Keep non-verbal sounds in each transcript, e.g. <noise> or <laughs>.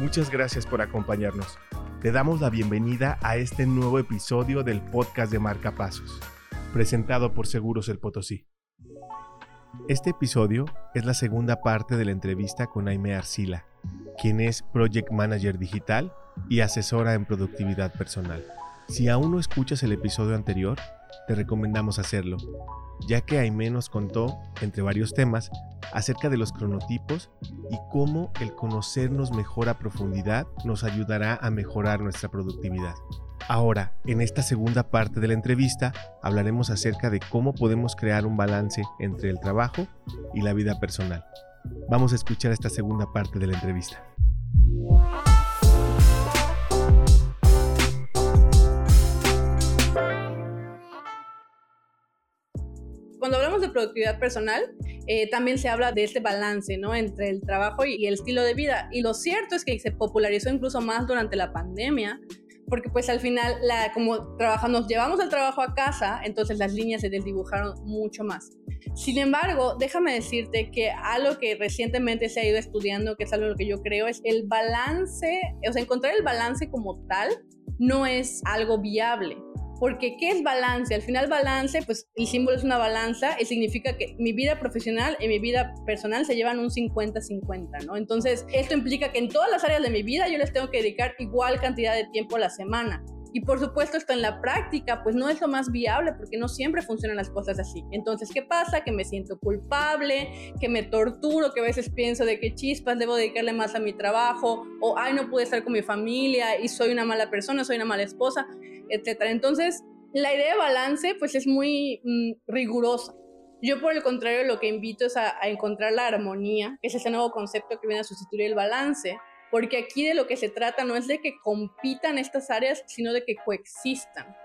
Muchas gracias por acompañarnos. Te damos la bienvenida a este nuevo episodio del podcast de Marcapasos, presentado por Seguros El Potosí. Este episodio es la segunda parte de la entrevista con Aime Arcila, quien es Project Manager Digital y asesora en productividad personal. Si aún no escuchas el episodio anterior, te recomendamos hacerlo, ya que Aime nos contó, entre varios temas, acerca de los cronotipos y cómo el conocernos mejor a profundidad nos ayudará a mejorar nuestra productividad. Ahora, en esta segunda parte de la entrevista, hablaremos acerca de cómo podemos crear un balance entre el trabajo y la vida personal. Vamos a escuchar esta segunda parte de la entrevista. Productividad personal, eh, también se habla de este balance ¿no? entre el trabajo y, el estilo de vida. Y lo cierto es que se popularizó incluso más durante la pandemia, porque pues al final, la, como trabajamos, llevamos el trabajo a casa, entonces las líneas se desdibujaron mucho más. Sin embargo, déjame decirte que algo que recientemente se ha ido estudiando, que es algo que yo creo, es el balance, o sea, encontrar el balance como tal no es algo viable. Porque ¿qué es balance? Al final balance, pues el símbolo es una balanza y significa que mi vida profesional y mi vida personal se llevan un 50-50, ¿no? Entonces, esto implica que en todas las áreas de mi vida yo les tengo que dedicar igual cantidad de tiempo a la semana. Y por supuesto esto en la práctica pues no es lo más viable porque no siempre funcionan las cosas así. Entonces, ¿qué pasa? Que me siento culpable, que me torturo, que a veces pienso de que chispas, debo dedicarle más a mi trabajo o ay, no pude estar con mi familia y soy una mala persona, soy una mala esposa etcétera. Entonces, la idea de balance, pues es muy mm, rigurosa. Yo, por el contrario, lo que invito es a, encontrar la armonía, que es ese nuevo concepto que viene a sustituir el balance, porque aquí de lo que se trata no es de que compitan estas áreas, sino de que coexistan.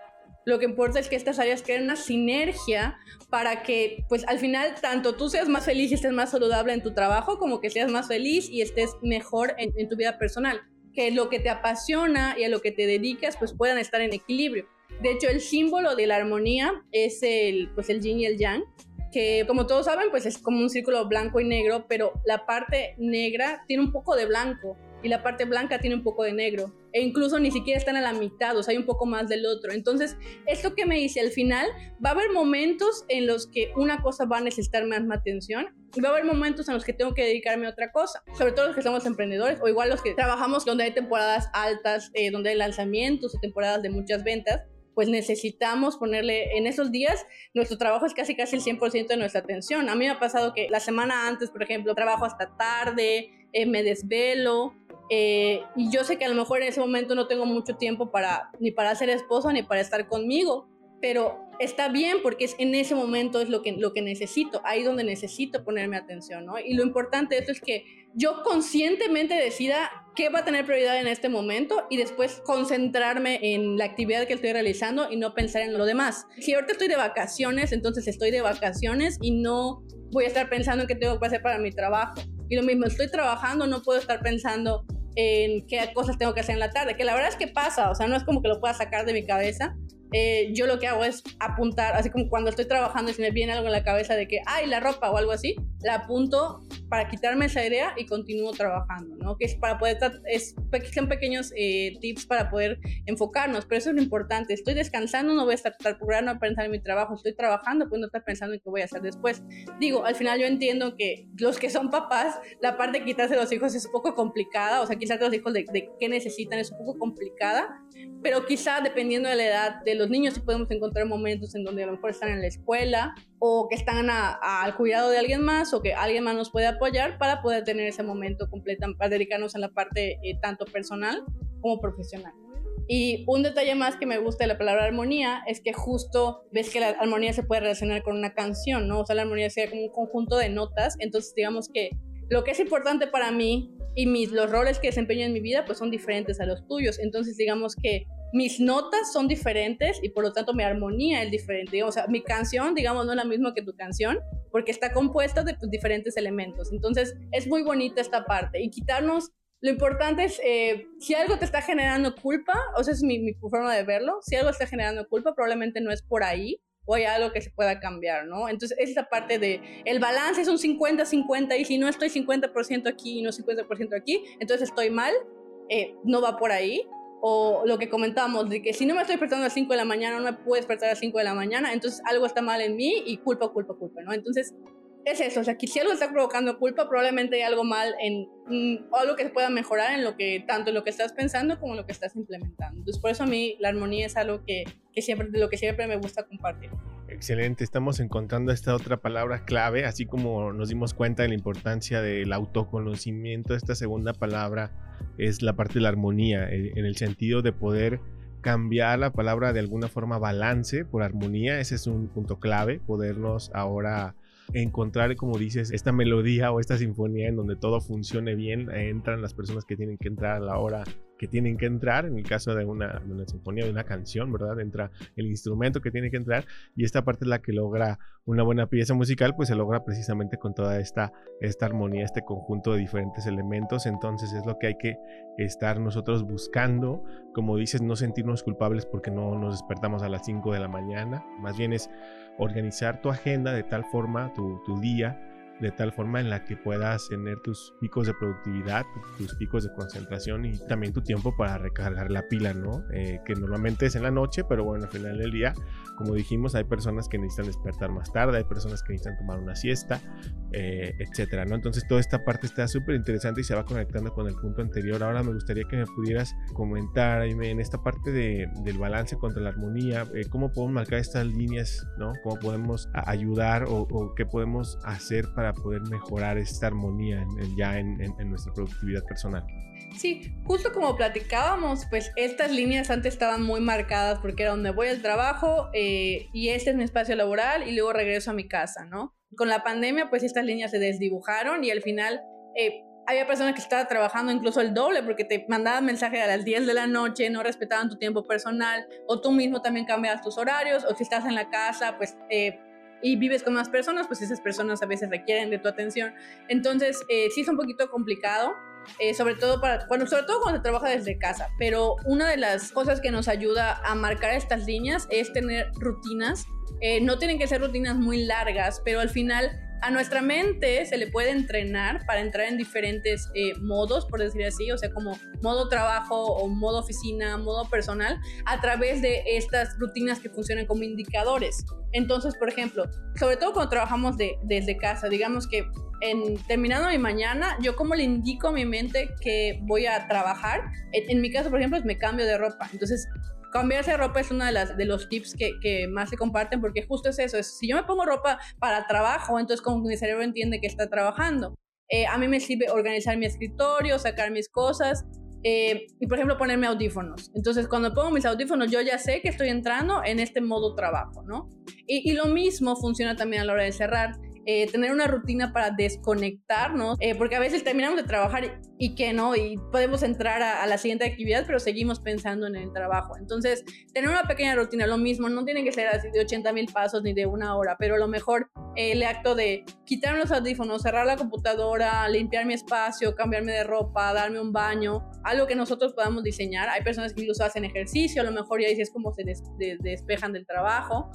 Lo que importa es que estas áreas creen una sinergia para que, pues al final, tanto tú seas más feliz y estés más saludable en tu trabajo, como que seas más feliz y estés mejor en, en tu vida personal que lo que te apasiona y a lo que te dedicas pues puedan estar en equilibrio. De hecho, el símbolo de la armonía es el, pues el yin y el yang, que como todos saben pues es como un círculo blanco y negro, pero la parte negra tiene un poco de blanco y la parte blanca tiene un poco de negro. E incluso ni siquiera están a la mitad, o sea, hay un poco más del otro. Entonces, esto que me dice al final, va a haber momentos en los que una cosa va a necesitar más atención y va a haber momentos en los que tengo que dedicarme a otra cosa. Sobre todo los que somos emprendedores o igual los que trabajamos donde hay temporadas altas, eh, donde hay lanzamientos o temporadas de muchas ventas pues necesitamos ponerle en esos días, nuestro trabajo es casi casi el 100% de nuestra atención. A mí me ha pasado que la semana antes, por ejemplo, trabajo hasta tarde, eh, me desvelo, eh, y yo sé que a lo mejor en ese momento no tengo mucho tiempo para ni para ser esposo ni para estar conmigo, pero está bien porque es en ese momento es lo que, lo que necesito, ahí donde necesito ponerme atención, ¿no? Y lo importante de esto es que yo conscientemente decida qué va a tener prioridad en este momento y después concentrarme en la actividad que estoy realizando y no pensar en lo demás. Si ahorita estoy de vacaciones, entonces estoy de vacaciones y no voy a estar pensando en qué tengo que hacer para mi trabajo. Y lo mismo, estoy trabajando, no puedo estar pensando en qué cosas tengo que hacer en la tarde, que la verdad es que pasa, o sea, no es como que lo pueda sacar de mi cabeza, eh, yo lo que hago es apuntar, así como cuando estoy trabajando y se me viene algo en la cabeza de que, ay, la ropa o algo así, la apunto para quitarme esa idea y continúo trabajando, ¿no? Que es para poder, es, son pequeños eh, tips para poder enfocarnos, pero eso es lo importante. Estoy descansando, no voy a estar procurando a pensar en mi trabajo, estoy trabajando, pues no estar pensando en qué voy a hacer después. Digo, al final yo entiendo que los que son papás, la parte de quitarse los hijos es un poco complicada, o sea, quizás los hijos de, de qué necesitan es un poco complicada, pero quizá dependiendo de la edad de los niños sí podemos encontrar momentos en donde a lo mejor están en la escuela o que están al cuidado de alguien más o que alguien más nos puede apoyar para poder tener ese momento completo, para dedicarnos a la parte eh, tanto personal como profesional. Y un detalle más que me gusta de la palabra armonía es que justo ves que la armonía se puede relacionar con una canción, ¿no? O sea, la armonía sería como un conjunto de notas, entonces digamos que lo que es importante para mí y mis, los roles que desempeño en mi vida pues son diferentes a los tuyos. Entonces digamos que mis notas son diferentes y por lo tanto mi armonía es diferente. O sea, mi canción, digamos, no es la misma que tu canción porque está compuesta de pues, diferentes elementos. Entonces es muy bonita esta parte y quitarnos... Lo importante es, eh, si algo te está generando culpa, o sea, es mi, forma de verlo, si algo está generando culpa, probablemente no es por ahí, o hay algo que se pueda cambiar, ¿no? Entonces, esa parte de el balance es un 50-50 y si no estoy 50% aquí y no 50% aquí, entonces estoy mal eh, no va por ahí. O lo que comentábamos, de que si no me estoy despertando a las 5 de la mañana, no me puedo despertar a las 5 de la mañana, entonces algo está mal en mí y culpa, culpa, culpa, ¿no? Entonces, es eso, o sea, que si algo está provocando culpa, probablemente hay algo mal en mm, algo que se pueda mejorar en lo que tanto en lo que estás pensando como en lo que estás implementando. Entonces, por eso a mí la armonía es algo que, que siempre lo que siempre me gusta compartir. Excelente, estamos encontrando esta otra palabra clave, así como nos dimos cuenta de la importancia del autoconocimiento, esta segunda palabra es la parte de la armonía, en el sentido de poder cambiar la palabra de alguna forma balance por armonía, ese es un punto clave, podernos ahora encontrar, como dices, esta melodía o esta sinfonía en donde todo funcione bien, entran las personas que tienen que entrar a la hora que tienen que entrar, en el caso de una, de una sinfonía, de una canción, ¿verdad? Entra el instrumento que tiene que entrar y esta parte es la que logra una buena pieza musical, pues se logra precisamente con toda esta, esta armonía, este conjunto de diferentes elementos, entonces es lo que hay que estar nosotros buscando, como dices, no sentirnos culpables porque no nos despertamos a las 5 de la mañana, más bien es organizar tu agenda de tal forma, tu, tu día, de tal forma en la que puedas tener tus picos de productividad, tus picos de concentración y también tu tiempo para recargar la pila, ¿no? Eh, que normalmente es en la noche, pero bueno, al final del día, como dijimos, hay personas que necesitan despertar más tarde, hay personas que necesitan tomar una siesta, eh, etcétera, ¿no? Entonces toda esta parte está súper interesante y se va conectando con el punto anterior. Ahora me gustaría que me pudieras comentar, Aime, en esta parte de, del balance contra la armonía, eh, cómo podemos marcar estas líneas, ¿no? Cómo podemos ayudar o, o qué podemos hacer para poder mejorar esta armonía ya en, nuestra productividad personal. Sí, justo como platicábamos, pues estas líneas antes estaban muy marcadas porque era donde voy al trabajo eh, y este es mi espacio laboral y luego regreso a mi casa, ¿no? Con la pandemia, pues estas líneas se desdibujaron y al final eh, había personas que estaban trabajando incluso el doble porque te mandaban mensajes a las 10 de la noche, no respetaban tu tiempo personal o tú mismo también cambias tus horarios o si estás en la casa, pues... Eh, y vives con más personas, pues esas personas a veces requieren de tu atención. Entonces, eh, sí es un poquito complicado. Eh, sobre todo para bueno, sobre todo cuando se trabaja desde casa, pero una de las cosas que nos ayuda a marcar estas líneas es tener rutinas. Eh, no tienen que ser rutinas muy largas, pero al final a nuestra mente se le puede entrenar para entrar en diferentes eh, modos, por decir así, o sea, como modo trabajo o modo oficina, modo personal, a través de estas rutinas que funcionan como indicadores. Entonces, por ejemplo, sobre todo cuando trabajamos de, desde casa, digamos que en, terminando mi mañana, yo como le indico a mi mente que voy a trabajar, en, mi caso, por ejemplo, es me cambio de ropa. Entonces, cambiarse de ropa es uno de, las, de los tips que, que, más se comparten porque justo es eso, es, si yo me pongo ropa para trabajo, entonces como mi cerebro entiende que está trabajando. Eh, a mí me sirve organizar mi escritorio, sacar mis cosas eh, y por ejemplo ponerme audífonos. Entonces cuando pongo mis audífonos yo ya sé que estoy entrando en este modo trabajo, ¿no? Y, y lo mismo funciona también a la hora de cerrar. Eh, tener una rutina para desconectarnos, eh, porque a veces terminamos de trabajar y, que no, y podemos entrar a, la siguiente actividad, pero seguimos pensando en el trabajo. Entonces, tener una pequeña rutina, lo mismo, no tiene que ser así de 80 mil pasos ni de una hora, pero a lo mejor eh, el acto de quitarme los audífonos, cerrar la computadora, limpiar mi espacio, cambiarme de ropa, darme un baño, algo que nosotros podamos diseñar. Hay personas que incluso hacen ejercicio, a lo mejor ya dices cómo se despejan del trabajo.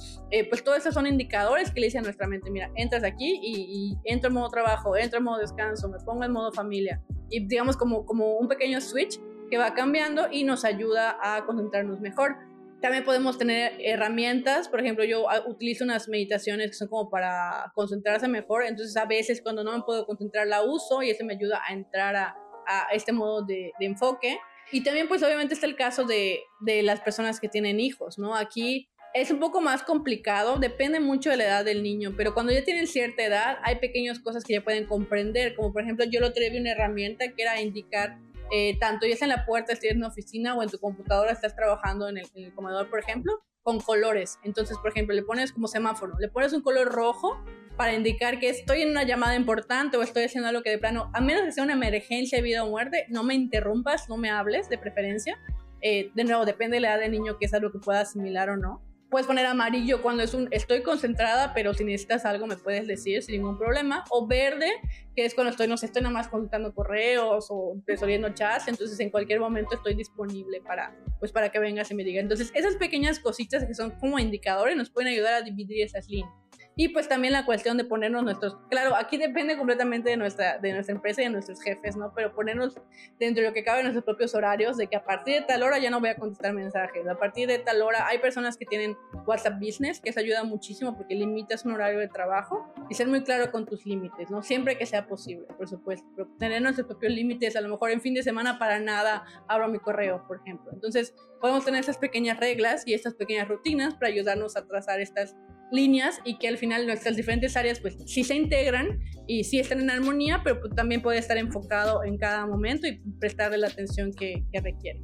pues todos esos son indicadores que le dicen a nuestra mente, mira, entras aquí y, entro en modo trabajo, entro en modo descanso, me pongo en modo familia. Y digamos como, como un pequeño switch que va cambiando y nos ayuda a concentrarnos mejor. También podemos tener herramientas, por ejemplo, yo ah, utilizo unas meditaciones que son como para concentrarse mejor, entonces a veces cuando no me puedo concentrar la uso y eso me ayuda a entrar a, a este modo de, de, enfoque. Y también pues obviamente está el caso de, de las personas que tienen hijos, ¿no? Aquí es un poco más complicado, depende mucho de la edad del niño, pero cuando ya tienen cierta edad hay pequeñas cosas que ya pueden comprender, como por ejemplo yo lo traía una herramienta que era indicar eh, tanto ya sea en la puerta, si en una oficina o en tu computadora estás trabajando en el, comedor, por ejemplo, con colores. Entonces, por ejemplo, le pones como semáforo, le pones un color rojo para indicar que estoy en una llamada importante o estoy haciendo algo que de plano, a menos que sea una emergencia de vida o muerte, no me interrumpas, no me hables de preferencia. Eh, de nuevo, depende de la edad del niño que es algo que pueda asimilar o no puedes poner amarillo cuando es un estoy concentrada, pero si necesitas algo me puedes decir sin ningún problema. O verde, que es cuando estoy, no sé, estoy nada más consultando correos o resolviendo chats, entonces en cualquier momento estoy disponible para, pues para que vengas y me digas. Entonces esas pequeñas cositas que son como indicadores nos pueden ayudar a dividir esas líneas. Y pues también la cuestión de ponernos nuestros, claro, aquí depende completamente de nuestra, de nuestra empresa y de nuestros jefes, ¿no? Pero ponernos dentro de lo que cabe en nuestros propios horarios, de que a partir de tal hora ya no voy a contestar mensajes, a partir de tal hora hay personas que tienen WhatsApp Business, que eso ayuda muchísimo porque limitas un horario de trabajo y ser muy claro con tus límites, ¿no? Siempre que sea posible, por supuesto, pero tener nuestros propios límites, a lo mejor en fin de semana para nada abro mi correo, por ejemplo. Entonces, podemos tener estas pequeñas reglas y estas pequeñas rutinas para ayudarnos a trazar estas líneas y que al final nuestras diferentes áreas pues sí se integran y sí están en armonía, pero pues, también puede estar enfocado en cada momento y prestarle la atención que, que requiere.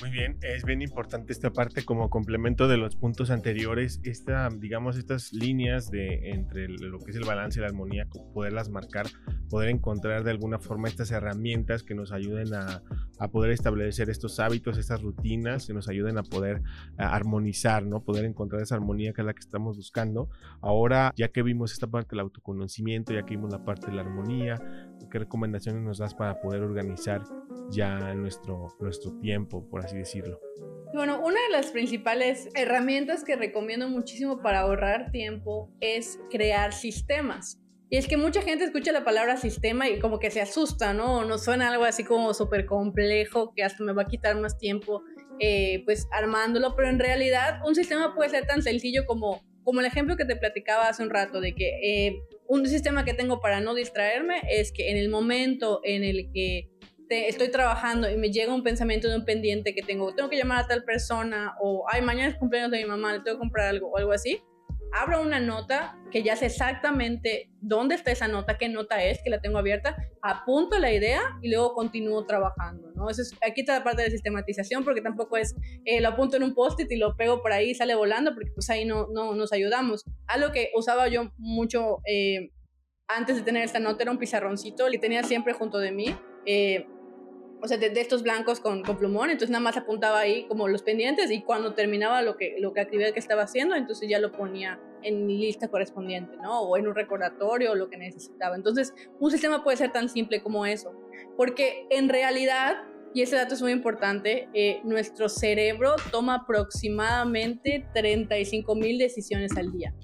Muy bien, es bien importante esta parte como complemento de los puntos anteriores, esta, digamos, estas líneas de entre lo que es el balance y la armonía, poderlas marcar, poder encontrar de alguna forma estas herramientas que nos ayuden a, a poder establecer estos hábitos, estas rutinas, que nos ayuden a poder armonizar, ¿no? Poder encontrar esa armonía que es la que estamos buscando. Ahora, ya que vimos esta parte del autoconocimiento, ya que vimos la parte de la armonía, ¿qué recomendaciones nos das para poder organizar ya nuestro, nuestro tiempo, por así decirlo? Bueno, una de las principales herramientas que recomiendo muchísimo para ahorrar tiempo es crear sistemas. Y es que mucha gente escucha la palabra sistema y como que se asusta, ¿no? Nos suena algo así como súper complejo que hasta me va a quitar más tiempo eh, pues armándolo, pero en realidad un sistema puede ser tan sencillo como, como el ejemplo que te platicaba hace un rato de que eh, un sistema que tengo para no distraerme es que en el momento en el que estoy trabajando y me llega un pensamiento de un pendiente que tengo, tengo que llamar a tal persona o, ay, mañana es cumpleaños de mi mamá, le tengo que comprar algo o algo así, abro una nota que ya sé exactamente dónde está esa nota, qué nota es, que la tengo abierta, apunto la idea y luego continúo trabajando, ¿no? Eso es, aquí está la parte de sistematización porque tampoco es, eh, lo apunto en un post-it y lo pego por ahí y sale volando porque pues ahí no, no nos ayudamos. Algo que usaba yo mucho eh, antes de tener esta nota era un pizarroncito, y tenía siempre junto de mí. Eh, o sea, de, estos blancos con, con, plumón, entonces nada más apuntaba ahí como los pendientes y cuando terminaba lo que, lo que actividad que estaba haciendo, entonces ya lo ponía en lista correspondiente, ¿no? O en un recordatorio o lo que necesitaba. Entonces, un sistema puede ser tan simple como eso, porque en realidad, y ese dato es muy importante, eh, nuestro cerebro toma aproximadamente 35 mil decisiones al día.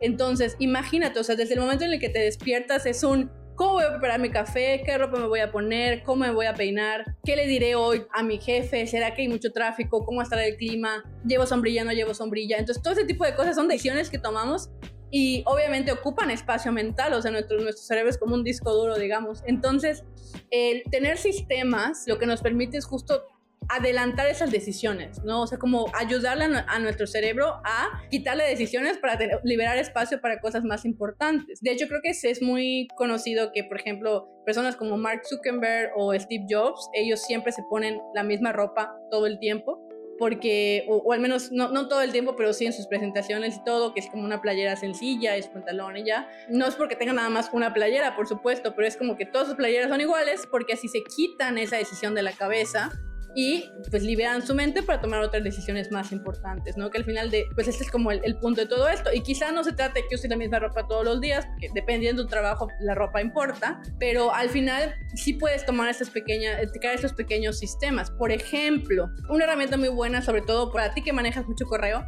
Entonces, imagínate, o sea, desde el momento en el que te despiertas es un cómo voy a preparar mi café, qué ropa me voy a poner, cómo me voy a peinar, qué le diré hoy a mi jefe, será que hay mucho tráfico, cómo estará el clima, llevo sombrilla, no llevo sombrilla. Entonces, todo ese tipo de cosas son decisiones que tomamos y obviamente ocupan espacio mental, o sea, nuestro, nuestro cerebro es como un disco duro, digamos. Entonces, el tener sistemas lo que nos permite es justo adelantar esas decisiones, ¿no? O sea, como ayudarle a, nuestro cerebro a quitarle decisiones para liberar espacio para cosas más importantes. De hecho, creo que es, muy conocido que, por ejemplo, personas como Mark Zuckerberg o Steve Jobs, ellos siempre se ponen la misma ropa todo el tiempo porque, o, al menos no, no, todo el tiempo, pero sí en sus presentaciones y todo, que es como una playera sencilla, es pantalón y ya. No es porque tengan nada más una playera, por supuesto, pero es como que todas sus playeras son iguales, porque así se quitan esa decisión de la cabeza y pues liberan su mente para tomar otras decisiones más importantes, ¿no? Que al final de, pues este es como el, punto de todo esto. Y quizá no se trate que use la misma ropa todos los días, porque dependiendo de tu trabajo la ropa importa, pero al final sí puedes tomar estas pequeñas, crear estos pequeños sistemas. Por ejemplo, una herramienta muy buena, sobre todo para ti que manejas mucho correo,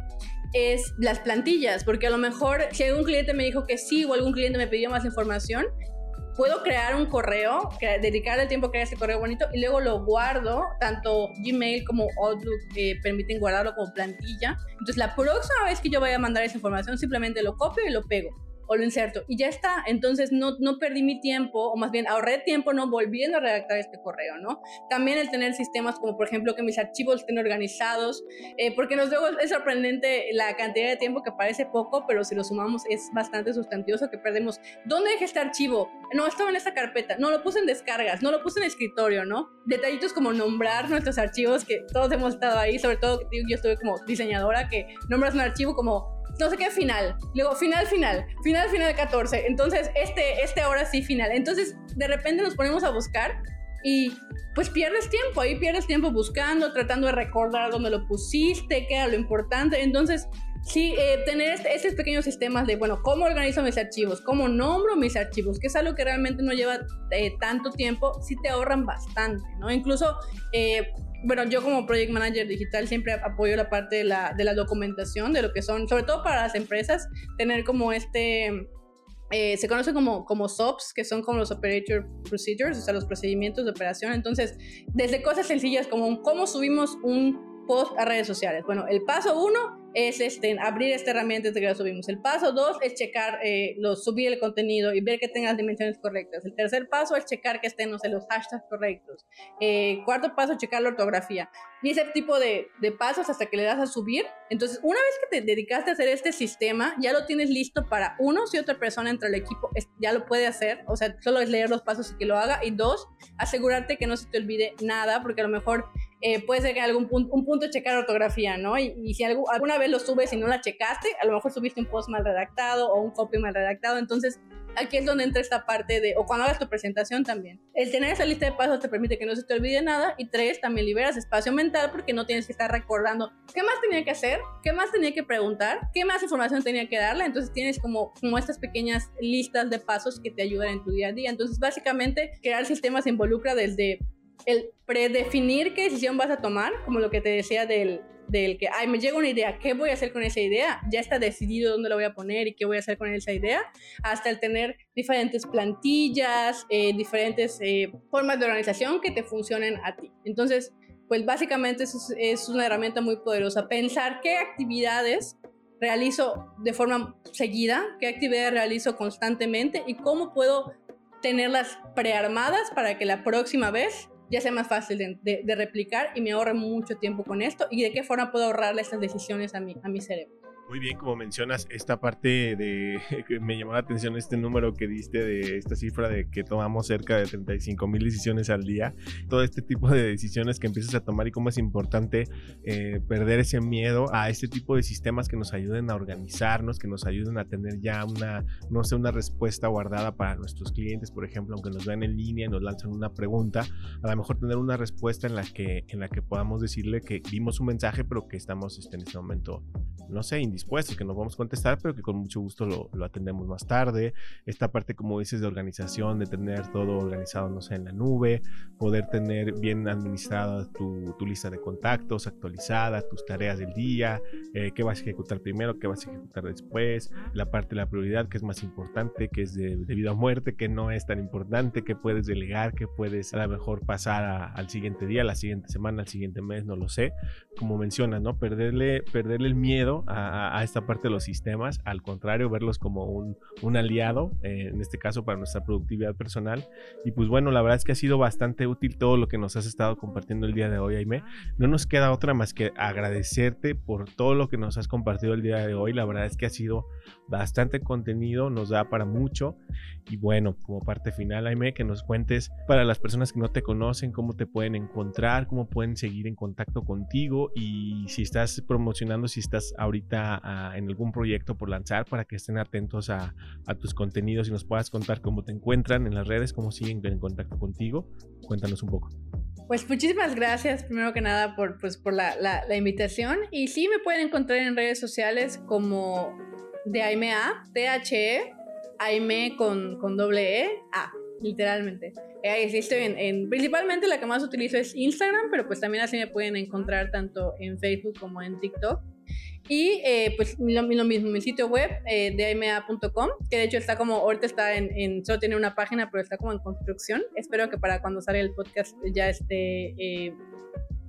es las plantillas, porque a lo mejor si algún cliente me dijo que sí o algún cliente me pidió más información, puedo crear un correo, dedicar el tiempo a crear ese correo bonito y luego lo guardo, tanto Gmail como Outlook eh, permiten guardarlo como plantilla. Entonces la próxima vez que yo vaya a mandar esa información simplemente lo copio y lo pego o lo inserto y ya está. Entonces no, no perdí mi tiempo, o más bien ahorré tiempo no volviendo a redactar este correo, ¿no? También el tener sistemas como por ejemplo que mis archivos estén organizados, eh, porque nos luego es sorprendente la cantidad de tiempo que parece poco, pero si lo sumamos es bastante sustancioso que perdemos. ¿Dónde dejé este archivo? No, estaba en esta carpeta, no lo puse en descargas, no lo puse en escritorio, ¿no? Detallitos como nombrar nuestros archivos, que todos hemos estado ahí, sobre todo yo estuve como diseñadora, que nombras un archivo como no sé qué final. Luego, final, final. Final, final 14. Entonces, este, este ahora sí final. Entonces, de repente nos ponemos a buscar y pues pierdes tiempo. Ahí pierdes tiempo buscando, tratando de recordar dónde lo pusiste, qué era lo importante. Entonces, Sí, eh, tener este, estos pequeños sistemas de, bueno, cómo organizo mis archivos, cómo nombro mis archivos, que es algo que realmente no lleva eh, tanto tiempo, sí te ahorran bastante, ¿no? Incluso eh, bueno, yo como project manager digital siempre apoyo la parte de la, de la documentación, de lo que son, sobre todo para las empresas, tener como este eh, se conoce como, como SOPs, que son como los Operator Procedures, o sea, los procedimientos de operación. Entonces, desde cosas sencillas como cómo subimos un post a redes sociales. Bueno, el paso uno es este, abrir esta herramienta de que lo subimos. El paso dos es checar, eh, subir el contenido y ver que tenga las dimensiones correctas. El tercer paso es checar que estén, no los hashtags correctos. Eh, cuarto paso, checar la ortografía. Y ese tipo de, de, pasos hasta que le das a subir. Entonces, una vez que te dedicaste a hacer este sistema, ya lo tienes listo para uno, si otra persona entre el equipo ya lo puede hacer. O sea, solo es leer los pasos y que lo haga. Y dos, asegurarte que no se te olvide nada, porque a lo mejor eh, puede ser que algún punto, un punto checar ortografía, ¿no? Y, y si alguna vez lo subes y no la checaste, a lo mejor subiste un post mal redactado o un copy mal redactado, entonces aquí es donde entra esta parte de, o cuando hagas tu presentación también. El tener esa lista de pasos te permite que no se te olvide nada y tres, también liberas espacio mental porque no tienes que estar recordando qué más tenía que hacer, qué más tenía que preguntar, qué más información tenía que darle, entonces tienes como, como estas pequeñas listas de pasos que te ayudan en tu día a día. Entonces básicamente crear sistemas involucra desde el predefinir qué decisión vas a tomar, como lo que te decía del, del que, ay, me llega una idea, ¿qué voy a hacer con esa idea? Ya está decidido dónde lo voy a poner y qué voy a hacer con esa idea, hasta el tener diferentes plantillas, eh, diferentes eh, formas de organización que te funcionen a ti. Entonces, pues básicamente es, es una herramienta muy poderosa. Pensar qué actividades realizo de forma seguida, qué actividades realizo constantemente y cómo puedo tenerlas prearmadas para que la próxima vez ya sea más fácil de, replicar y me ahorre mucho tiempo con esto y de qué forma puedo ahorrarle estas decisiones a mi, a mi cerebro. Muy bien, como mencionas, esta parte de <laughs> que me llamó la atención este número que diste de esta cifra de que tomamos cerca de 35 mil decisiones al día, todo este tipo de decisiones que empiezas a tomar y cómo es importante eh, perder ese miedo a este tipo de sistemas que nos ayuden a organizarnos, que nos ayuden a tener ya una, no sé, una respuesta guardada para nuestros clientes, por ejemplo, aunque nos vean en línea y nos lanzan una pregunta, a lo mejor tener una respuesta en la que, en la que podamos decirle que vimos un mensaje, pero que estamos este, en este momento, no sé, dispuestos, que nos vamos a contestar, pero que con mucho gusto lo, lo, atendemos más tarde. Esta parte, como dices, de organización, de tener todo organizado, no sé, en la nube, poder tener bien administrada tu, tu lista de contactos, actualizada, tus tareas del día, eh, qué vas a ejecutar primero, qué vas a ejecutar después, la parte de la prioridad, que es más importante, que es de, de vida o muerte, que no es tan importante, que puedes delegar, que puedes a lo mejor pasar al siguiente día, la siguiente semana, al siguiente mes, no lo sé. Como mencionas, ¿no? Perderle, perderle el miedo a a, esta parte de los sistemas, al contrario, verlos como un, un aliado, eh, en este caso para nuestra productividad personal. Y pues bueno, la verdad es que ha sido bastante útil todo lo que nos has estado compartiendo el día de hoy, Aime. No nos queda otra más que agradecerte por todo lo que nos has compartido el día de hoy. La verdad es que ha sido bastante contenido, nos da para mucho. Y bueno, como parte final, Aime, que nos cuentes para las personas que no te conocen, cómo te pueden encontrar, cómo pueden seguir en contacto contigo y si estás promocionando, si estás ahorita en algún proyecto por lanzar para que estén atentos a, tus contenidos y nos puedas contar cómo te encuentran en las redes, cómo siguen en contacto contigo. Cuéntanos un poco. Pues muchísimas gracias, primero que nada, por, pues, por la, la, invitación. Y sí me pueden encontrar en redes sociales como de Aime A, T-H-E, Aime con, con doble E, A, literalmente. Eh, ahí sí estoy en, en, principalmente la que más utilizo es Instagram, pero pues también así me pueden encontrar tanto en Facebook como en TikTok. Y eh, pues lo, mismo, mi sitio web eh, de AMA.com, que de hecho está como, ahorita está en, en, solo tiene una página, pero está como en construcción. Espero que para cuando salga el podcast ya esté, eh,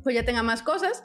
pues ya tenga más cosas.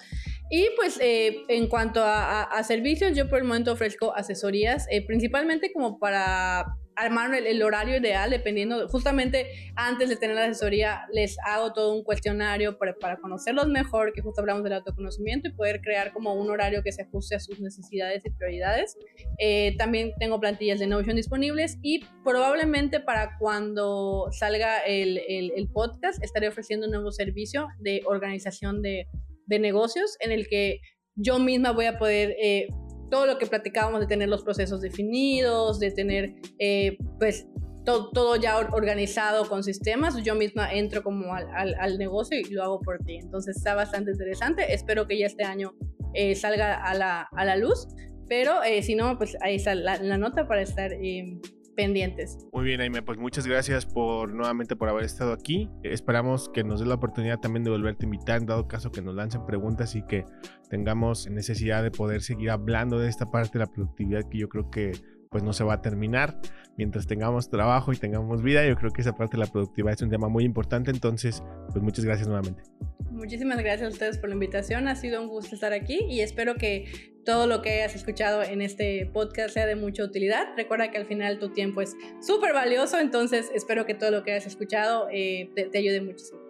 Y pues en cuanto a, a, servicios, yo por el momento ofrezco asesorías, principalmente como para armar el, horario ideal dependiendo, justamente antes de tener la asesoría les hago todo un cuestionario para, para, conocerlos mejor, que justo hablamos del autoconocimiento y poder crear como un horario que se ajuste a sus necesidades y prioridades. Eh, también tengo plantillas de Notion disponibles y probablemente para cuando salga el, el, podcast estaré ofreciendo un nuevo servicio de organización de, de negocios en el que yo misma voy a poder eh, todo lo que platicábamos de tener los procesos definidos, de tener eh, pues todo, todo, ya organizado con sistemas, yo misma entro como al, al, negocio y lo hago por ti. Entonces está bastante interesante. Espero que ya este año eh, salga a la, a la, luz, pero eh, si no, pues ahí está la, la, nota para estar pendientes. Muy bien, Aime, pues muchas gracias por nuevamente por haber estado aquí. Esperamos que nos dé la oportunidad también de volverte a invitar, dado caso que nos lancen preguntas y que tengamos necesidad de poder seguir hablando de esta parte de la productividad que yo creo que pues no se va a terminar. Mientras tengamos trabajo y tengamos vida, yo creo que esa parte de la productividad es un tema muy importante. Entonces, pues muchas gracias nuevamente. Muchísimas gracias a ustedes por la invitación. Ha sido un gusto estar aquí y espero que todo lo que hayas escuchado en este podcast sea de mucha utilidad. Recuerda que al final tu tiempo es súper valioso, entonces espero que todo lo que hayas escuchado eh, te ayude muchísimo.